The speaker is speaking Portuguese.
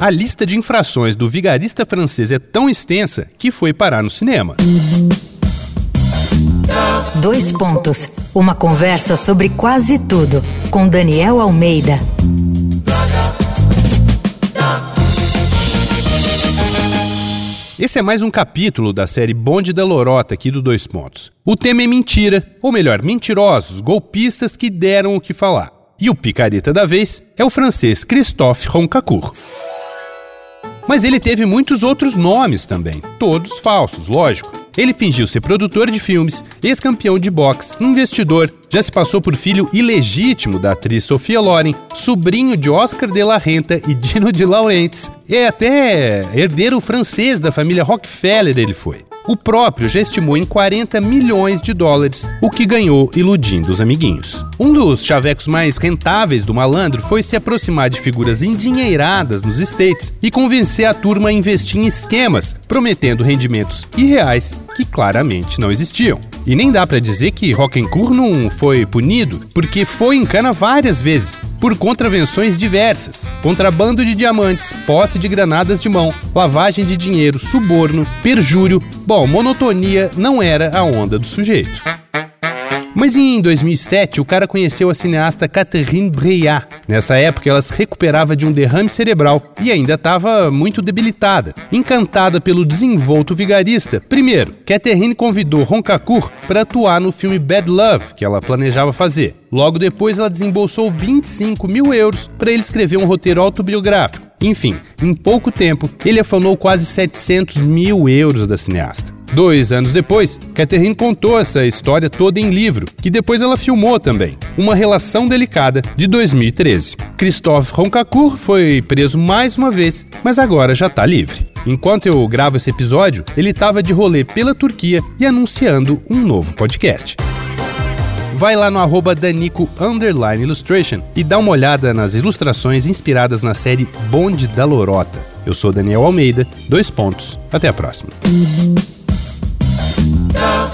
A lista de infrações do vigarista francês é tão extensa que foi parar no cinema. Dois pontos. Uma conversa sobre quase tudo com Daniel Almeida. Esse é mais um capítulo da série Bonde da Lorota aqui do Dois Pontos. O tema é mentira, ou melhor, mentirosos, golpistas que deram o que falar. E o picareta da vez é o francês Christophe Roncacourt. Mas ele teve muitos outros nomes também, todos falsos, lógico. Ele fingiu ser produtor de filmes, ex-campeão de boxe, investidor, já se passou por filho ilegítimo da atriz Sofia Loren, sobrinho de Oscar de la Renta e Dino de Laurentiis, e até herdeiro francês da família Rockefeller ele foi. O próprio já estimou em 40 milhões de dólares o que ganhou iludindo os amiguinhos. Um dos chavecos mais rentáveis do malandro foi se aproximar de figuras endinheiradas nos States e convencer a turma a investir em esquemas, prometendo rendimentos irreais que claramente não existiam. E nem dá para dizer que Rockencourt não foi punido, porque foi em cana várias vezes, por contravenções diversas: contrabando de diamantes, posse de granadas de mão, lavagem de dinheiro, suborno, perjúrio. Bom, monotonia não era a onda do sujeito. Mas em 2007, o cara conheceu a cineasta Catherine Breillat. Nessa época, ela se recuperava de um derrame cerebral e ainda estava muito debilitada. Encantada pelo desenvolto vigarista, primeiro, Catherine convidou Roncacourt para atuar no filme Bad Love, que ela planejava fazer. Logo depois, ela desembolsou 25 mil euros para ele escrever um roteiro autobiográfico. Enfim, em pouco tempo, ele afanou quase 700 mil euros da cineasta. Dois anos depois, Catherine contou essa história toda em livro, que depois ela filmou também, Uma Relação Delicada, de 2013. Christophe Roncacourt foi preso mais uma vez, mas agora já está livre. Enquanto eu gravo esse episódio, ele estava de rolê pela Turquia e anunciando um novo podcast vai lá no arroba Danico Illustration e dá uma olhada nas ilustrações inspiradas na série Bonde da Lorota. Eu sou Daniel Almeida, dois pontos. Até a próxima.